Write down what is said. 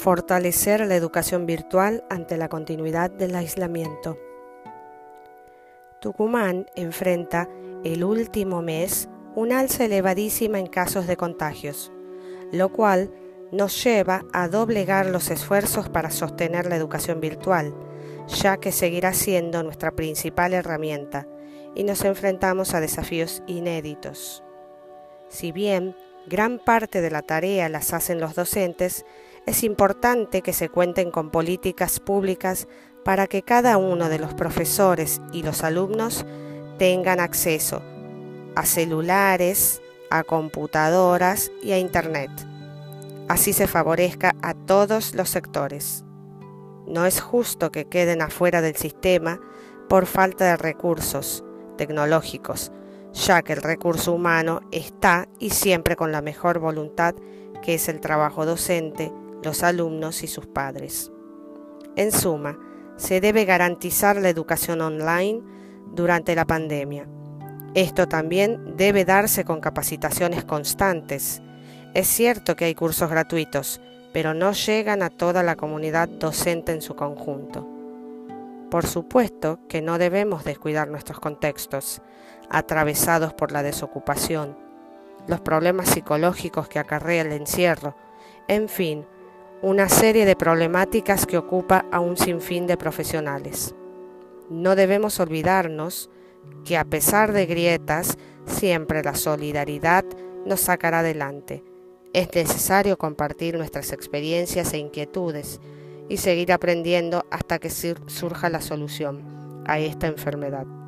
Fortalecer la educación virtual ante la continuidad del aislamiento. Tucumán enfrenta el último mes un alza elevadísima en casos de contagios, lo cual nos lleva a doblegar los esfuerzos para sostener la educación virtual, ya que seguirá siendo nuestra principal herramienta y nos enfrentamos a desafíos inéditos. Si bien gran parte de la tarea las hacen los docentes, es importante que se cuenten con políticas públicas para que cada uno de los profesores y los alumnos tengan acceso a celulares, a computadoras y a Internet. Así se favorezca a todos los sectores. No es justo que queden afuera del sistema por falta de recursos tecnológicos, ya que el recurso humano está y siempre con la mejor voluntad que es el trabajo docente, los alumnos y sus padres. En suma, se debe garantizar la educación online durante la pandemia. Esto también debe darse con capacitaciones constantes. Es cierto que hay cursos gratuitos, pero no llegan a toda la comunidad docente en su conjunto. Por supuesto que no debemos descuidar nuestros contextos, atravesados por la desocupación, los problemas psicológicos que acarrea el encierro, en fin, una serie de problemáticas que ocupa a un sinfín de profesionales. No debemos olvidarnos que a pesar de grietas, siempre la solidaridad nos sacará adelante. Es necesario compartir nuestras experiencias e inquietudes y seguir aprendiendo hasta que surja la solución a esta enfermedad.